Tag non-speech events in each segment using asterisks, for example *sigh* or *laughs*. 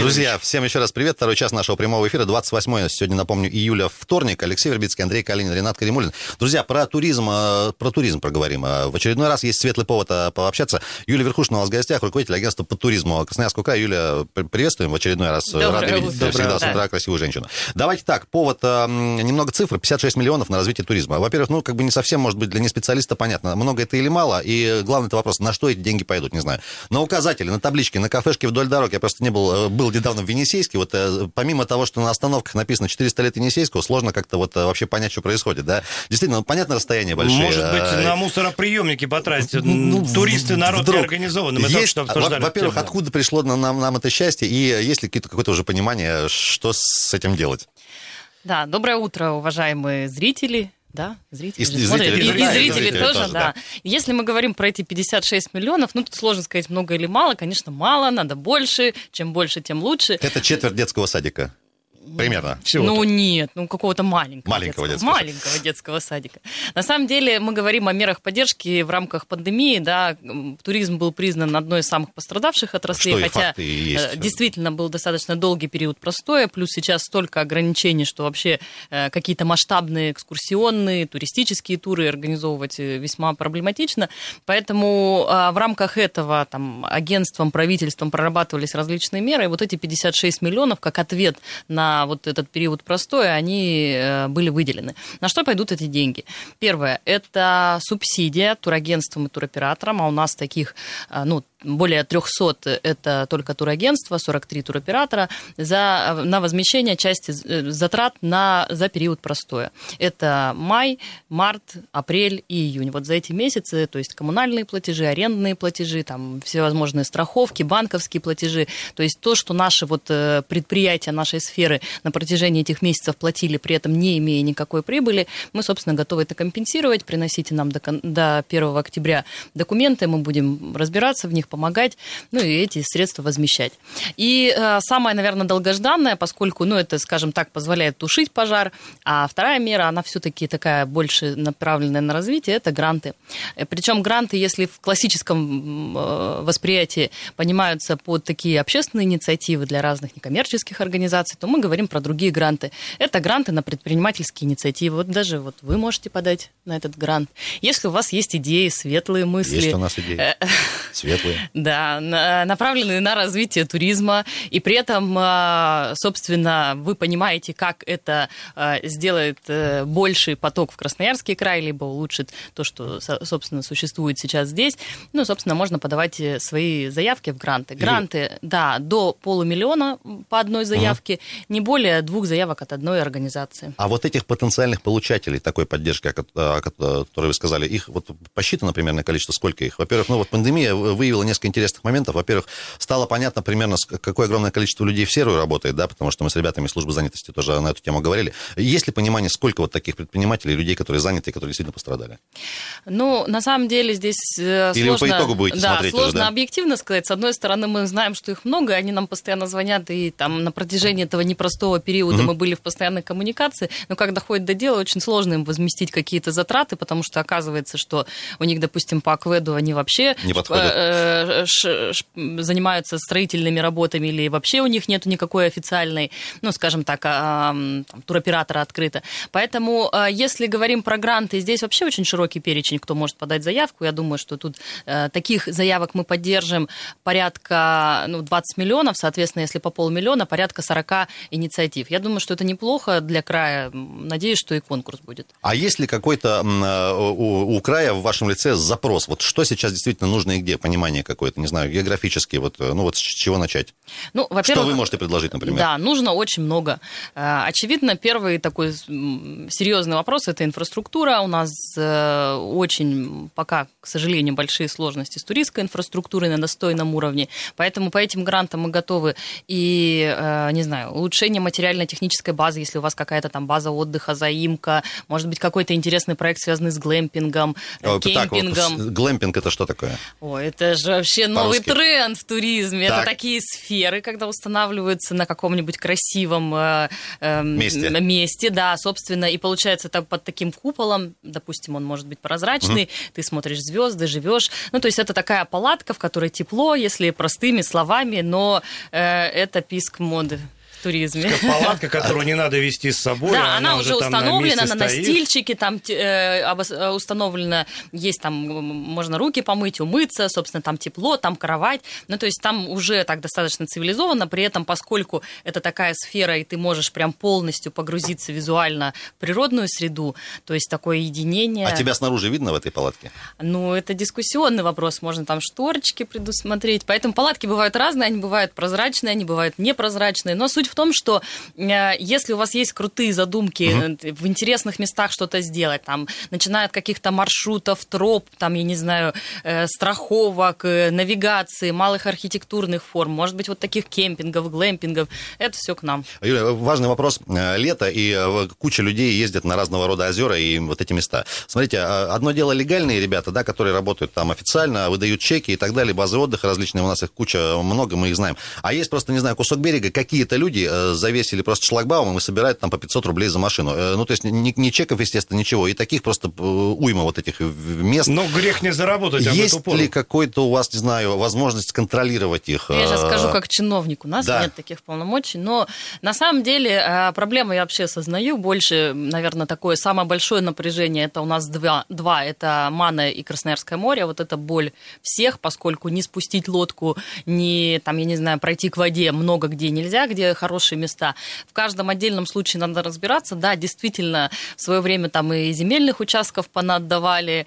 Друзья, всем еще раз привет. Второй час нашего прямого эфира, 28 сегодня, напомню, июля, вторник. Алексей Вербицкий, Андрей Калинин, Ренат Каримулин. Друзья, про туризм, э, про туризм проговорим. Э, в очередной раз есть светлый повод э, пообщаться. Юлия Верхушина у нас в гостях, руководитель агентства по туризму Красноярского края. Юля, приветствуем в очередной раз. Доброе Рады видеть утро. всегда с Да. утра красивую женщину. Давайте так, повод, немного цифр, 56 миллионов на развитие туризма. Во-первых, ну, как бы не совсем, может быть, для неспециалиста понятно, много это или мало, и главный это вопрос, на что эти деньги пойдут, не знаю. На указатели, на таблички, на кафешки вдоль дорог, я просто не был, был недавно в Енисейске, вот э, помимо того, что на остановках написано 400 лет Енисейского, сложно как-то вот э, вообще понять, что происходит, да? Действительно, ну, понятно, расстояние большие. Может быть, э, на мусороприемники потратить. ну, Туристы, народ вдруг. неорганизованный. Мы только Есть, что во- обсуждали. Во-первых, откуда пришло на- нам, нам это счастье, и есть ли какие-то- какое-то уже понимание, что с этим делать? Да, доброе утро, уважаемые зрители. Да, зрители. И же зрители смотрят. тоже, И- и да, и зрители зрители тоже, тоже, да. да. Если мы говорим про эти 56 миллионов, ну, тут сложно сказать, много или мало. Конечно, мало, надо больше. Чем больше, тем лучше. Это четверть детского садика. Примерно. Всего-то. Ну нет, ну какого-то маленького, Маленького детского, детского маленького детского садика. На самом деле мы говорим о мерах поддержки в рамках пандемии. Да, туризм был признан одной из самых пострадавших отраслей, Что и хотя факты и есть. э, действительно был достаточно долгий период простоя, плюс сейчас столько ограничений, что вообще э, какие-то масштабные экскурсионные, туристические туры организовывать э, весьма проблематично. Поэтому э, в рамках этого там, агентством, правительством прорабатывались различные меры. И вот эти 56 миллионов, как ответ на вот этот период простоя, они э, были выделены. На что пойдут эти деньги? Первое – это субсидия турагентствам и туроператорам, а у нас таких, э, ну, более 300 – это только турагентства, 43 туроператора, за, на возмещение части э, затрат на, за период простоя. Это май, март, апрель и июнь. Вот за эти месяцы, то есть коммунальные платежи, арендные платежи, там всевозможные страховки, банковские платежи, то есть то, что наши вот э, предприятия нашей сферы на протяжении этих месяцев платили, при этом не имея никакой прибыли, мы, собственно, готовы это компенсировать. Приносите нам до, до 1 октября документы, мы будем разбираться в них, помогать, ну и эти средства возмещать. И э, самое, наверное, долгожданное, поскольку, ну, это, скажем так, позволяет тушить пожар, а вторая мера, она все-таки такая больше направленная на развитие, это гранты. Э, Причем гранты, если в классическом э, восприятии понимаются под такие общественные инициативы для разных некоммерческих организаций, то мы говорим про другие гранты. Это гранты на предпринимательские инициативы. Вот даже вот вы можете подать на этот грант. Если у вас есть идеи, светлые мысли. Есть у нас идеи. Светлые. Да, на- направленные на развитие туризма, и при этом, а, собственно, вы понимаете, как это а, сделает э, больший поток в Красноярский край, либо улучшит то, что, со- собственно, существует сейчас здесь. Ну, собственно, можно подавать э, свои заявки в гранты. Гранты, да, до полумиллиона по одной заявке, не более двух заявок от одной организации. А вот этих потенциальных получателей такой поддержки, о ко- о ко- о которой вы сказали, их вот посчитано примерное количество, сколько их? Во-первых, ну вот пандемия выявила несколько интересных моментов. Во-первых, стало понятно примерно, какое огромное количество людей в серую работает, да, потому что мы с ребятами из службы занятости тоже на эту тему говорили. Есть ли понимание, сколько вот таких предпринимателей, людей, которые заняты и которые действительно пострадали? Ну, на самом деле здесь э, Или вы сложно... по итогу будете да, смотреть уже, сложно да? объективно сказать. С одной стороны, мы знаем, что их много, они нам постоянно звонят, и там на протяжении этого непростого периода мы были в постоянной коммуникации, но когда доходит до дела, очень сложно им возместить какие-то затраты, потому что оказывается, что у них, допустим, по акведу они вообще Не подходят. э, ш- ш- занимаются строительными работами, или вообще у них нет никакой официальной, ну, скажем так, м, там, туроператора открыто. Поэтому, а, если говорим про гранты, здесь вообще очень широкий перечень, кто может подать заявку. Я думаю, что тут э, таких заявок мы поддержим порядка ну, 20 миллионов, соответственно, если по полмиллиона, порядка 40 инициатив. Я думаю, что это неплохо для края. Надеюсь, что и конкурс будет. А есть ли какой-то э, у, у края в вашем лице запрос? Вот что сейчас действительно нужно и где? Понимание какое-то, не знаю, географически, вот, э, ну вот с чего начать? Ну, Что во-первых, вы можете предложить, например? Да, нужно очень много. Э, Очевидно, первый такой серьезный вопрос – это инфраструктура. У нас э, очень пока, к сожалению, большие сложности с туристской инфраструктурой на достойном уровне. Поэтому по этим грантам мы готовы и, не знаю, улучшение материально-технической базы, если у вас какая-то там база отдыха, заимка, может быть, какой-то интересный проект, связанный с глэмпингом, А вот так вот, кемпингом. глэмпинг это что такое? Ой, это же же вообще новый тренд в туризме. Так. Это такие сферы, когда устанавливаются на каком-нибудь красивом э, эм, Месте. месте, да, собственно, и получается так под таким куполом, допустим, он может быть прозрачный, ты смотришь звезды, живешь. Ну, то есть это такая палатка, в которой тепло, если простыми словами, но э, это писк моды туризме. Палатка, которую не надо вести с собой. Да, она, уже там на установлена месте на стоит. настильчике, там э, э, установлено, есть там, можно руки помыть, умыться, собственно, там тепло, там кровать. Ну, то есть там уже так достаточно цивилизованно, при этом, поскольку это такая сфера, и ты можешь прям полностью погрузиться визуально в природную среду, то есть такое единение. А тебя снаружи видно в этой палатке? Ну, это дискуссионный вопрос, можно там шторочки предусмотреть. Поэтому палатки бывают разные, они бывают прозрачные, они бывают непрозрачные. Но суть в том, что э, если у вас есть крутые задумки э, в интересных местах что-то сделать, там, начиная от каких-то маршрутов, троп, там, я не знаю, э, страховок, навигации, малых архитектурных форм, может быть, вот таких кемпингов, глэмпингов, это все к нам. Юля, важный вопрос. Лето, и куча людей ездят на разного рода озера и вот эти места. Смотрите, э, одно дело легальные ребята, да, которые работают там официально, выдают чеки и так далее, базы отдыха различные, у нас их куча, много, мы их знаем. А есть просто, не знаю, кусок берега, какие-то люди э, завесили просто шлагбаумом и собирают там по 500 рублей за машину. Э, Ну, то есть ни, ни чеков, естественно, ничего. И таких просто э, уйма вот этих мест. Но грех не заработать об Есть ли какой-то у вас, не знаю, возможность контролировать их? Я сейчас скажу как чиновник, у нас да. нет таких полномочий, но на самом деле проблему я вообще осознаю, больше, наверное, такое самое большое напряжение, это у нас два, два это Мана и Красноярское море, вот это боль всех, поскольку не спустить лодку, не, там, я не знаю, пройти к воде много где нельзя, где хорошие места. В каждом отдельном случае надо разбираться, да, действительно, в свое время там и земельных участков понаддавали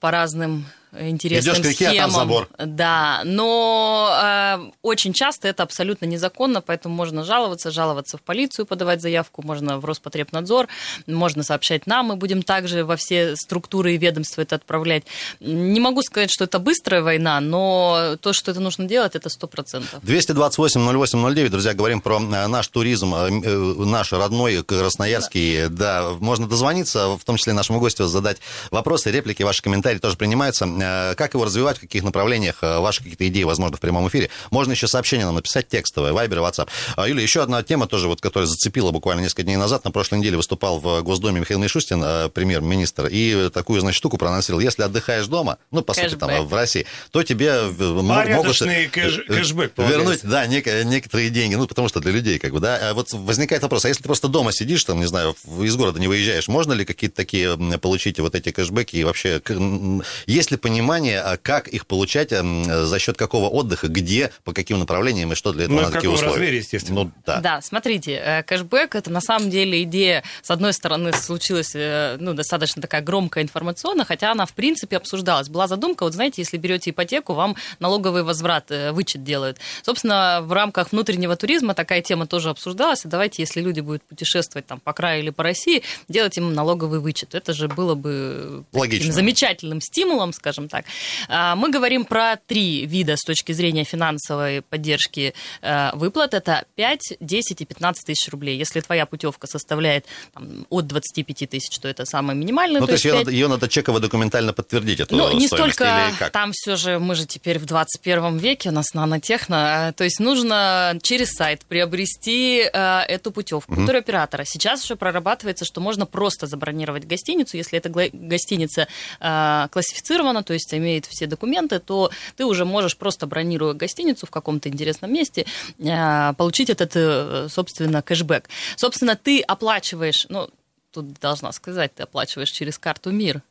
по разным интересным Идёшь к реке, а там схемам. забор. Да, но э, очень часто это абсолютно незаконно, поэтому можно жаловаться, жаловаться в полицию, подавать заявку, можно в Роспотребнадзор, можно сообщать нам, мы будем также во все структуры и ведомства это отправлять. Не могу сказать, что это быстрая война, но то, что это нужно делать, это сто процентов. 228-08-09, друзья, говорим про э, наш туризм, э, э, наш родной красноярский. Да. можно дозвониться, в том числе нашему гостю задать вопросы, реплики, ваши комментарии тоже принимаются. Э, Как его развивать, в каких направлениях, э, ваши какие-то идеи, возможно, в прямом эфире. Можно еще сообщение нам написать текстовое, Вайбер, WhatsApp. А, Юля, еще одна тема тоже, вот, которая зацепила буквально несколько дней назад. На прошлой неделе выступал в Госдуме Михаил Мишустин, э, премьер-министр, и такую, значит, штуку проанонсировал. Если отдыхаешь дома, ну, по сути, там, в России, то тебе могут... Кэш- кэшбэк. Вернуть, да, нек- некоторые деньги, ну, потому что для людей, как бы, да. А Вот возникает вопрос, а если ты просто дома сидишь, там, не знаю, из города не выезжаешь, можно ли какие-то такие получить вот эти кэшбэки и вообще, к- м, есть ли понимание, а как их получать, м, за счет какого отдыха, где, по каким направлениям и что для этого Ну, надо, какие условия? размере, естественно. Ну, да. Да, смотрите, э, кэшбэк это на самом деле идея, с одной стороны, случилась э, ну, достаточно такая громкая информационно, хотя она в принципе обсуждалась. Была задумка, вот знаете, если берете ипотеку, вам налоговый возврат, э, вычет делают. Собственно, в рамках внутреннего туризма такая тема тоже обсуждалась. И давайте, если люди будут путешествовать там по краю или по России, делать им налоговый вычет. Это же было бы таким Логично. замечательным стимулом, скажем так. А, Мы говорим про три вида с точки зрения финансовой поддержки э, выплат. Это 5, 10 и 15 тысяч рублей. Если твоя путевка составляет там, от 25 тысяч, то это самое минимальное. Ну, то есть ее пять- надо, ее надо чеково документально подтвердить, эту ну, не столько там все же, мы же теперь в 21 веке, у нас нанотехно, э, то есть нужно через сайт приобрести э, эту путевку туроператора. Сейчас уже прорабатывается, что можно просто забронировать гостиницу, если эта гостиница э, классифицирована, то есть имеет все документы, то ты уже можешь просто бронируя гостиницу в каком-то интересном месте, э, получить этот, э, собственно, кэшбэк. Собственно, ты оплачиваешь, ну, тут должна сказать, ты оплачиваешь через карту МИР.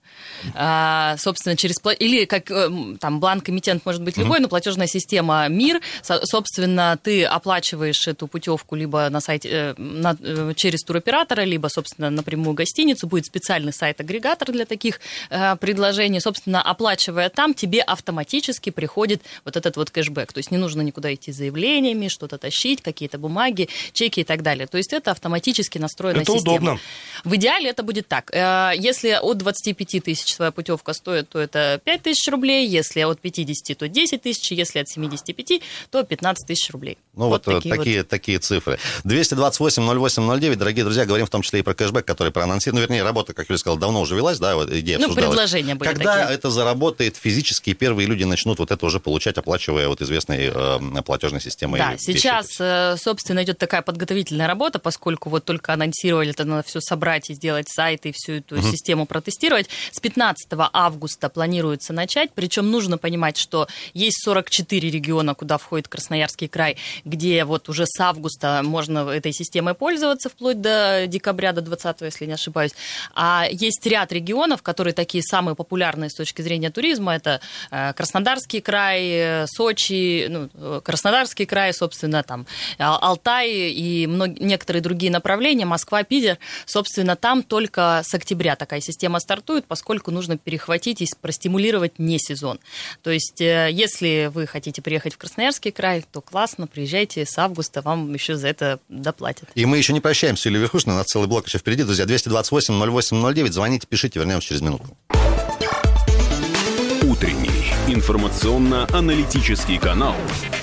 А, собственно, через... Или как эм, там бланк-эмитент может быть любой, но платежная система МИР. Со- собственно, ты оплачиваешь эту путевку либо на сайте, э, на- э, через туроператора, либо, собственно, напрямую гостиницу. Будет специальный сайт-агрегатор для таких э, предложений. Собственно, оплачивая там, тебе автоматически приходит вот этот вот кэшбэк. То есть не нужно никуда идти с заявлениями, что-то тащить, какие-то бумаги, чеки и так далее. То есть это автоматически настроенная Это система. удобно. В идеале это будет так. Э, если от 25 тысяч твоя путевка стоит, то это 5 тысяч рублей, если от 50, то 10 тысяч, если от 75, то 15 тысяч рублей. Ну вот, вот такие, такие, вот. такие цифры. 228-08-09, дорогие друзья, говорим в том числе и про кэшбэк, который проанонсирован. Ну, вернее, работа, как Юля сказала, давно уже велась, да, вот идея Ну, предложения были Когда такие. это заработает физически, первые люди начнут вот это уже получать, оплачивая вот известной э, платежной системой. Да, сейчас, э, собственно, идет такая подготовительная работа, поскольку вот только анонсировали, это надо все собрать и сделать сайт, и всю эту угу. систему протестировать. С 15 августа планируется начать, причем нужно понимать, что есть 44 региона, куда входит Красноярский край, где вот уже с августа можно этой системой пользоваться вплоть до декабря, до 20 если не ошибаюсь. А есть ряд регионов, которые такие самые популярные с точки зрения туризма. Это э, Краснодарский край, э, Сочи, ну, э, Краснодарский край, собственно, там Алтай и многие, некоторые другие направления, Москва, Питер. Собственно, там только с октября такая система стартует, поскольку нужно перехватить и простимулировать не сезон. То есть, если вы хотите приехать в Красноярский край, то классно, приезжайте с августа, вам еще за это доплатят. И мы еще не прощаемся с Юлией Верхушиной, у нас целый блок еще впереди. Друзья, 228-08-09, звоните, пишите, вернемся через минуту. Утренний информационно-аналитический канал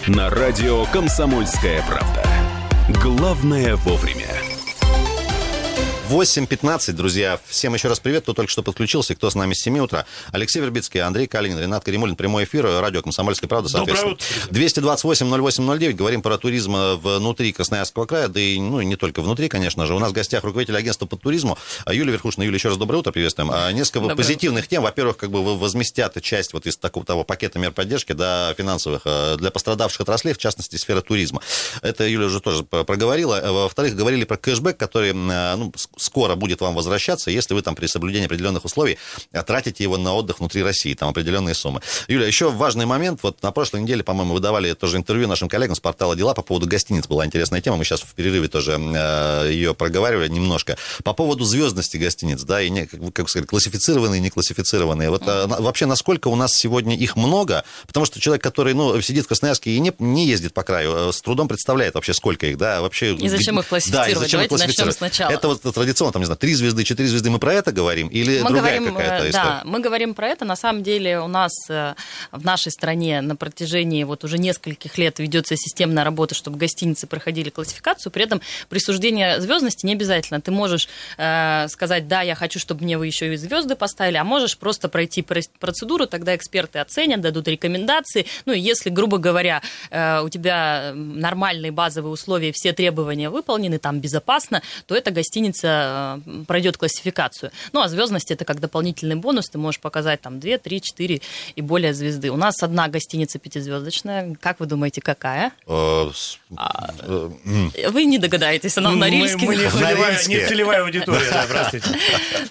на радио «Комсомольская правда». Главное вовремя. 8.15, друзья. Всем еще раз привет, кто только что подключился, кто с нами с 7 утра. Алексей Вербицкий, Андрей Калинин, Ренат Каримулин. Прямой эфир, радио «Комсомольская правда», соответственно. 228-08-09. Говорим про туризм внутри Красноярского края, да и ну, не только внутри, конечно же. У нас в гостях руководитель агентства по туризму Юлия Верхушина. Юлия, еще раз доброе утро, приветствуем. А, несколько доброе позитивных тем. Во-первых, как бы возместят часть вот из такого того пакета мер поддержки да, финансовых э, для пострадавших отраслей, в частности, сферы туризма. Это Юля уже тоже проговорила. Во-вторых, говорили про кэшбэк, который э, ну, скоро будет вам возвращаться, если вы там при соблюдении определенных условий э, тратите его на отдых внутри России, там определенные суммы. Юля, еще важный момент. Вот на прошлой неделе, по-моему, вы давали тоже интервью нашим коллегам с портала «Дела» по поводу гостиниц. Была интересная тема. Мы сейчас в перерыве тоже э, ее проговаривали немножко. По поводу звездности гостиниц, да, и, не, как сказать, классифицированные и неклассифицированные. Вот э, вообще, насколько у нас сегодня их много? Потому что человек, который, ну, сидит в Красноярске и не, не ездит по краю, с трудом представляет вообще, сколько их, да, вообще... И зачем их классифицировать? Да, и зачем Давайте их классифицировать? начнем сначала. Это вот традиционно, там, не знаю, три звезды, четыре звезды, мы про это говорим? Или мы другая говорим, какая-то э, история? Да, мы говорим про это. На самом деле у нас э, в нашей стране на протяжении вот уже нескольких лет ведется системная работа, чтобы гостиницы проходили классификацию. При этом присуждение звездности не обязательно. Ты можешь э, сказать, да, я хочу, чтобы мне вы еще и звезды поставили, а можешь просто пройти процедуру, тогда эксперты оценят, дадут рекомендации. Ну и если, грубо говоря, э, у тебя нормальные базовые условия, все требования выполнены, там безопасно, то эта гостиница э, пройдет классификацию. Ну, а звездность это как дополнительный бонус, ты можешь показать там 2, 3, 4 и более звезды. У нас одна гостиница пятизвездочная. Как вы думаете, какая? Э, а, вы не догадаетесь, она в Норильске. Мы, не, целевая, аудитория, да, простите.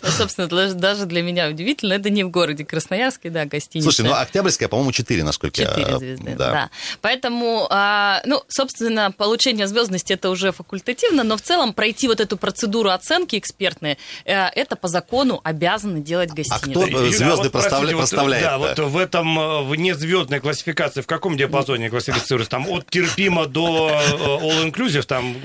Ну, собственно, даже для меня удивительно, это не в городе Красноярске, да, гостиница. Слушай, ну Октябрьская, по-моему, 4, насколько я... 4 звезды, да. да. Поэтому, а, ну, собственно, получение звездности это уже факультативно, но в целом пройти вот эту процедуру оценки экспертные, э, это по закону обязаны делать гостиницы. А кто звезды вот, проставля... проставляет? Да, вот в этом э, внезвездной классификации, в каком диапазоне классифицируется? Там от терпимо до э, all-inclusive, там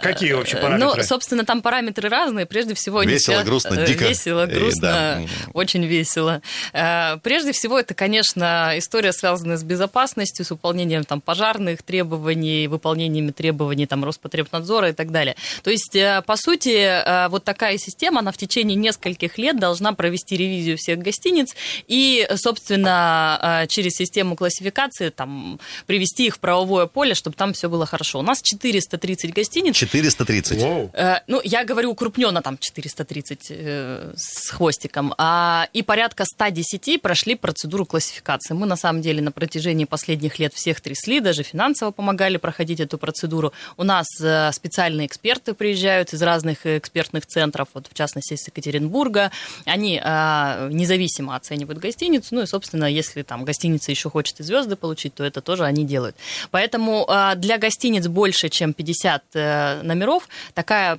какие вообще параметры? Ну, собственно, там параметры разные. Прежде всего... Весело, все... грустно, дико. Весело, грустно, да. очень весело. Прежде всего, это, конечно, история, связанная с безопасностью, с выполнением там, пожарных требований, выполнениями требований там, Роспотребнадзора и так далее. То есть, по сути, вот такая система, она в течение нескольких лет должна провести ревизию всех гостиниц и, собственно, а, через систему классификации там, привести их в правовое поле, чтобы там все было хорошо. У нас 430 гостиниц. 430? Wow. Э, ну, я говорю укрупненно, там 430 э, с хвостиком. А, и порядка 110 прошли процедуру классификации. Мы, на самом деле, на протяжении последних лет всех трясли, даже финансово помогали проходить эту процедуру. У нас э, специальные эксперты приезжают из разных экспертных центров, вот в частности из Екатеринбурга. Они а, независимо оценивают гостиницу, ну и, собственно, если там гостиница еще хочет и звезды получить, то это тоже они делают. Поэтому а, для гостиниц больше, чем 50 а, номеров, такая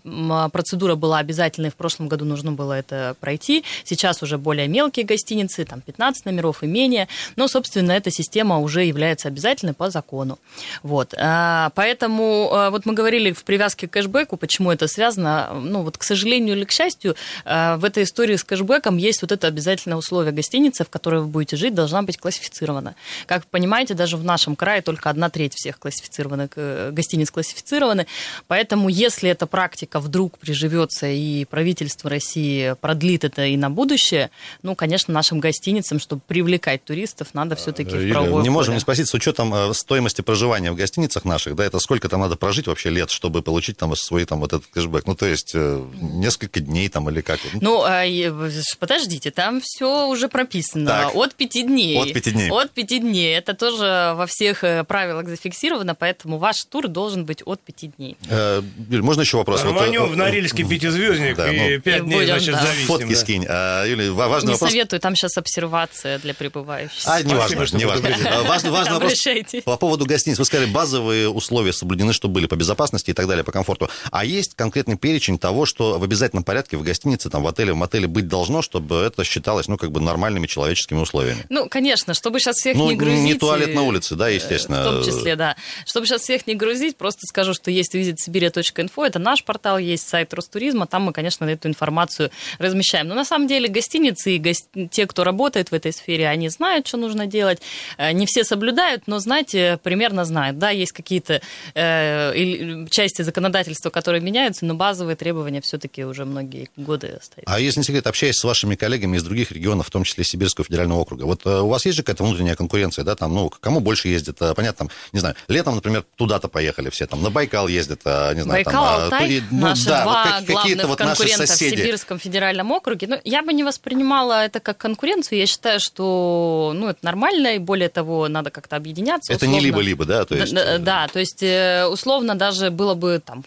процедура была обязательной. В прошлом году нужно было это пройти. Сейчас уже более мелкие гостиницы, там 15 номеров и менее. Но, собственно, эта система уже является обязательной по закону. Вот. А, поэтому вот мы говорили в привязке к кэшбэку, почему это связано. Ну, вот, к сожалению или к счастью, э, в этой истории с кэшбэком есть вот это обязательное условие. Гостиница, в которой вы будете жить, должна быть классифицирована. Как вы понимаете, даже в нашем крае только одна треть всех классифицированных э, гостиниц классифицированы. Поэтому, если эта практика вдруг приживется и правительство России продлит это и на будущее, ну, конечно, нашим гостиницам, чтобы привлекать туристов, надо все-таки в Юлия, правовое не можем поле. не спросить, с учетом э, стоимости проживания в гостиницах наших, да, это сколько там надо прожить вообще лет, чтобы получить там свой там вот этот кэшбэк? Ну, то есть э, несколько дней там или как? Ну, а, подождите, там все уже прописано. Так. От пяти дней. От пяти дней. От пяти дней. Это тоже во всех э, правилах зафиксировано, поэтому ваш тур должен быть от пяти дней. Э, Юль, можно еще вопрос? Вот, Рванем э, в Норильский пятизвездник да, и ну, пять дней, будем, значит, да. зависим. Фотки да. скинь. А, Юлия, ва- важный Не вопрос. советую, там сейчас обсервация для прибывающих. А, не важно, не важно. Важный, важный вопрос по поводу гостиниц. Вы сказали, базовые условия соблюдены, что были по безопасности и так далее, по комфорту. А есть конкретный перечень того, что в обязательном порядке в гостинице, там, в отеле, в мотеле быть должно, чтобы это считалось, ну, как бы нормальными человеческими условиями? Ну, конечно, чтобы сейчас всех Ну, не грузить. не туалет э, на улице, да, естественно. В том числе, да. Чтобы сейчас всех не грузить, просто скажу, что есть visitsibirия.info, это наш портал, есть сайт Ростуризма, там мы, конечно, эту информацию размещаем. Но на самом деле гостиницы и гос- те, кто работает в этой сфере, они знают, что нужно делать. Э, Не все соблюдают, но, знаете, примерно знают. Да, есть какие-то э, части законодательства, которые меняются, но базовые требования все-таки уже многие годы остаются. А если не секрет, общаясь с вашими коллегами из других регионов, в том числе Сибирского федерального округа, вот э, у вас есть же какая-то внутренняя конкуренция, да, там, ну, кому больше ездит, э, понятно, там, не знаю, летом, например, туда-то поехали все, там, на Байкал ездят, э, не знаю, Байкал, там, Алтай, тури- ну, наши да, два вот как- какие-то вот наши конкурента в соседи. Сибирском федеральном округе. Ну, я бы не воспринимала это как конкуренцию. Я считаю, что ну, это нормально, и более того, надо как-то объединяться. Это не либо-либо, да, то есть... Да, да, то есть условно даже было бы там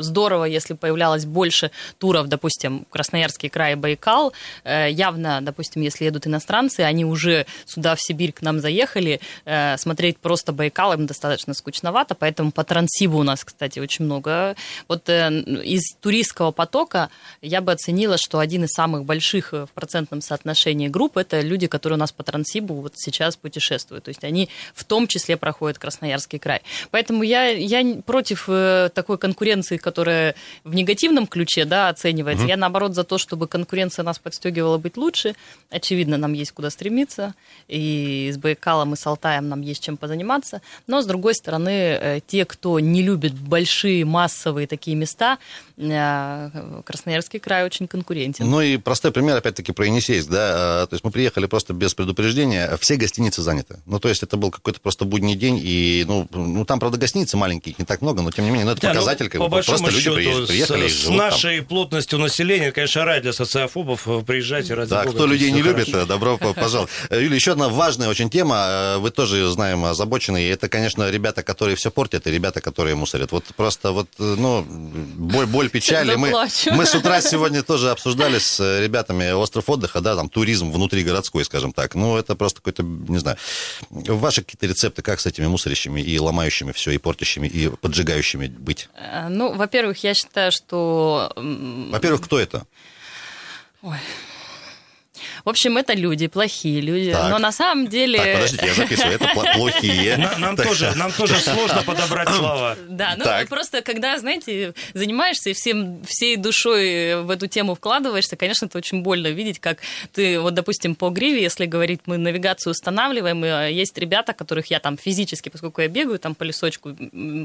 здорово, если появлялось больше туров, допустим, Красноярский край Байкал. Э, Явно, допустим, если едут иностранцы, они уже сюда в Сибирь к нам заехали, э, смотреть просто Байкал им достаточно скучновато, поэтому по Транссибу у нас, кстати, очень много. Вот э, из туристского потока я бы оценила, что один из самых больших в процентном соотношении групп это люди, которые у нас по Транссибу вот сейчас путешествуют. То есть они в том числе проходят Красноярский край. Поэтому я, я против такой конкуренции, которая в негативном ключе да, оценивается. Я, наоборот, за то, чтобы конкуренция нас подстегивала быть лучше. Очевидно, нам есть куда стремиться. И с Байкалом, и с Алтаем нам есть чем позаниматься. Но, с другой стороны, э, те, кто не любит большие, массовые такие места, э, Красноярский край очень конкурентен. Ну и простой пример, опять-таки, про Енисейск, да, э, то есть мы приехали просто без предупреждения, все гостиницы заняты. Ну, то есть это был какой-то просто будний день, и, ну, ну там, правда, гостиницы маленькие, их не так много, но, тем не менее, ну, это Да, ну, показатель, как по бы, просто люди счету, приехали, приехали с, с живут там. нашей плотностью населения, конечно, рай для социофобов. э, Приезжайте, ради Да, бога. кто людей не хорошо. любит, э, добро по- пожаловать. Э, Юлия, еще одна важная очень тема, вы тоже, знаем, озабочены, и это, конечно, ребята, которые все портят, и ребята, которые мусорят. Вот просто вот, ну, боль, боль печали. Мы, мы с утра сегодня тоже обсуждали с ребятами остров отдыха, да, там туризм внутригородской, скажем так. Ну, это просто какой-то, не знаю, ваши какие-то рецепты, как с этими мусорящими и ломающими все, и портящими, и поджигающими быть? Ну, во-первых, я считаю, что... Во-первых, кто это? В общем, это люди, плохие люди. Так. Но на самом деле... Так, подождите, я записываю, это плохие. На- Нам тоже, нам тоже сложно подобрать слова. Да, ну Так. просто когда, знаете, занимаешься и всем, всей душой в эту тему вкладываешься, конечно, это очень больно видеть, как ты, вот, допустим, по гриве, если говорить, мы навигацию устанавливаем, и э, есть ребята, которых я там физически, поскольку я бегаю там по лесочку,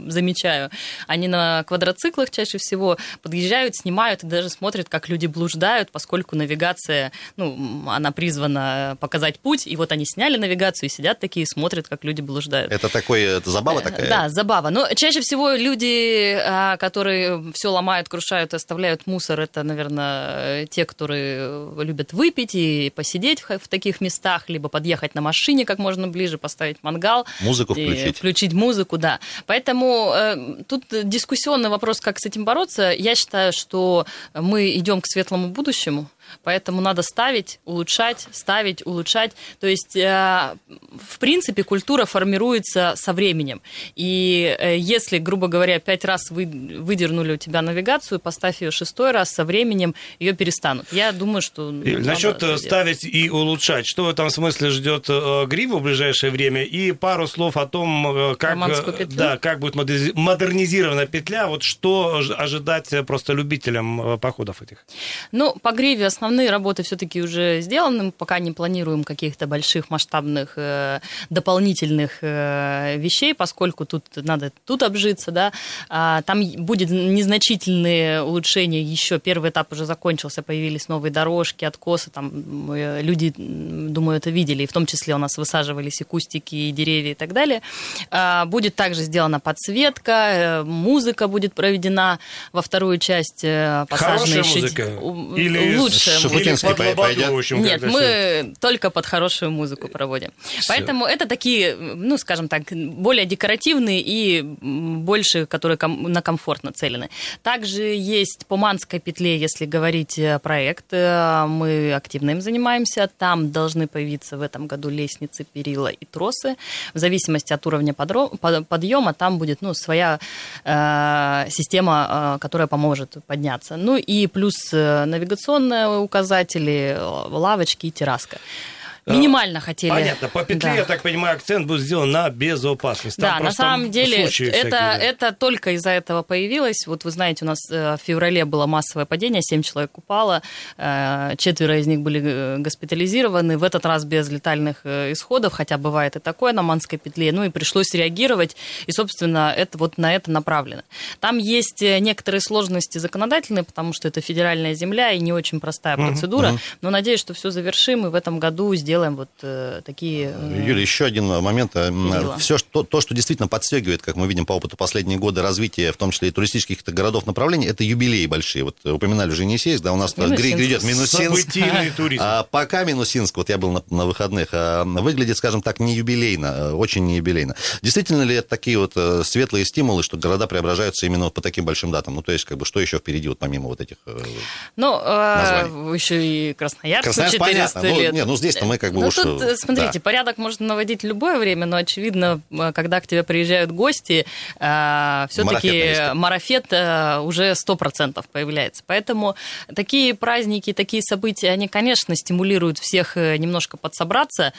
замечаю, они на квадроциклах чаще всего подъезжают, снимают и даже смотрят, как люди блуждают, поскольку навигация, ну, она призвана показать путь, и вот они сняли навигацию и сидят такие, смотрят, как люди блуждают. Это такой, это забава такая? Э, Да, забава. Но чаще всего люди, а, которые все ломают, крушают, оставляют мусор, это, наверное, те, которые любят выпить и посидеть в, таких местах, либо подъехать на машине как можно ближе, поставить мангал. Музыку включить. Включить музыку, да. Поэтому э, тут дискуссионный вопрос, как с этим бороться. Я считаю, что мы идем к светлому будущему. Поэтому надо ставить, улучшать, ставить, улучшать. То есть, э, в принципе, культура формируется со временем. И э, если, грубо говоря, пять раз вы, выдернули у тебя навигацию, поставь ее шестой раз, со временем ее перестанут. Я думаю, что... Насчет ставить и улучшать. Что в этом смысле ждет э, Гриву в ближайшее время? И пару слов о том, э, как, э, да, как будет модернизирована петля, вот что ожидать просто любителям э, походов этих? Ну, по Гриве основные работы все-таки уже сделаны, пока не планируем каких-то больших масштабных э, дополнительных э, вещей, поскольку тут надо тут обжиться, да, а, там будет незначительные улучшения еще, первый этап уже закончился, появились новые дорожки, откосы, там люди, думаю, это видели, и в том числе у нас высаживались и кустики, и деревья и так далее. А, будет также сделана подсветка, музыка будет проведена во вторую часть пассажные Хорошая музыка? Или лучшая Шафутинский музыка. пойдет? Общем, Нет, мы все. только под хорошую музыку проводим. Все. Поэтому это такие, ну, скажем так, более декоративные и больше, которые ком- на комфорт нацелены. Также есть по Манской петле, если говорить э, проект, э, мы активно им занимаемся. Там должны появиться в этом году лестницы, перила и тросы. В зависимости от уровня подъема, там будет ну, своя э, система, э, которая поможет подняться. Ну и плюс э, навигационные указатели, э, лавочки и терраска. Э, Минимально хотели. Понятно. По петле, да. я так понимаю, акцент будет сделан на безопасность. Там да, на самом деле это, это только из-за этого появилось. Вот вы знаете, у нас э, в феврале было массовое падение, 7 человек упало, э, четверо из них были госпитализированы. В этот раз без летальных исходов, хотя бывает и такое на Манской петле. Ну и пришлось реагировать, и, собственно, это вот на это направлено. Там есть некоторые сложности законодательные, потому что это федеральная земля и не очень простая процедура. Uh-huh. Но надеюсь, что все завершим, и в этом году сделаем делаем вот э, такие... Э, Юля, еще один момент. Э, дела. Все что, то, что действительно подстегивает, как мы видим по опыту последние годы развития, в том числе и туристических городов направлений, это юбилеи большие. Вот упоминали уже Енисейск, да, у нас Минусинск. грядет Минусинск. *laughs* туризм. А пока Минусинск, вот я был на, на выходных, а, выглядит, скажем так, не юбилейно, а, очень не юбилейно. Действительно ли это такие вот э, светлые стимулы, что города преображаются именно вот по таким большим датам? Ну, то есть, как бы, что еще впереди, вот помимо вот этих Ну, э, еще и Красноярск, Красноярск 400 понятно. Лет. Ну, нет, ну, здесь-то мы как бы ну, уж... Тут, э, смотрите, да. порядок можно наводить в любое время, но, очевидно, э, когда к тебе приезжают гости, э, все-таки марафет, марафет уже 100% появляется. Поэтому такие праздники, такие события, они, конечно, стимулируют всех немножко подсобраться,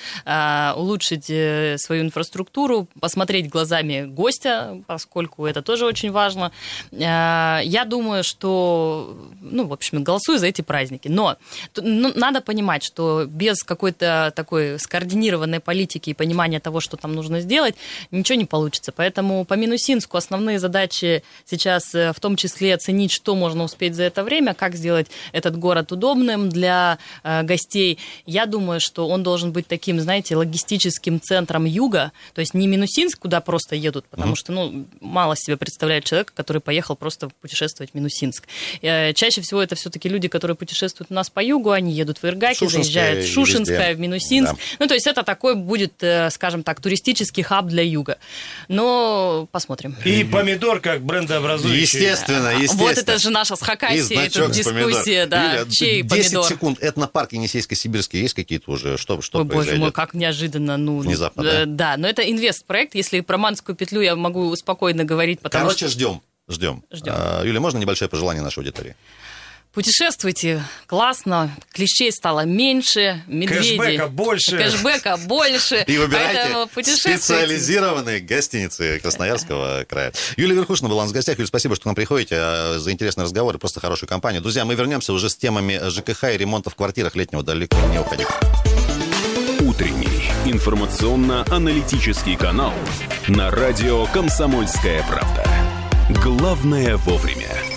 улучшить свою инфраструктуру, посмотреть глазами гостя, поскольку это тоже очень важно. Я думаю, что, ну, в общем, голосую за эти праздники. Но ну, надо понимать, что без какой-то такой скоординированной политики и понимания того, что там нужно сделать, ничего не получится. Поэтому по Минусинску основные задачи сейчас э, в том числе оценить, что можно успеть за это время, как сделать этот город удобным для э, гостей. Я думаю, что он должен быть таким, знаете, логистическим центром юга, то есть не Минусинск, куда просто едут, потому mm-hmm. что, ну, мало себе представляет человека, который поехал просто путешествовать в Минусинск. Э, чаще всего это все-таки люди, которые путешествуют у нас по югу, они едут в Иргаки, заезжают в Шушинское, Минусинск, Минусинск. Да. Ну, то есть это такой будет, э, скажем так, туристический хаб для юга. Но посмотрим. И помидор как брендообразующий. Естественно, естественно. Вот это же наша с Хакасией, эта дискуссия, да, Юля, чей 10 помидор. секунд, этнопарк Енисейско-Сибирский есть какие-то уже? Что, что Ой, боже мой, как неожиданно. Ну, Внезапно, да? Да, но это инвест-проект. Если про Манскую петлю я могу спокойно говорить, потому Короче, что... ждем. Ждем. Ждем. А, Юля, можно небольшое пожелание нашей аудитории? Путешествуйте, классно, клещей стало меньше, медведей... Кэшбэка больше. Кэшбэка больше. И выбирайте специализированные гостиницы Красноярского края. Юлия Верхушина была у нас в гостях. Юлия, спасибо, что к нам приходите а, за интересный разговор и просто хорошую компанию. Друзья, мы вернемся уже с темами ЖКХ и ремонта в квартирах летнего. Далеко не уходите. Утренний информационно-аналитический канал на радио «Комсомольская правда». Главное вовремя.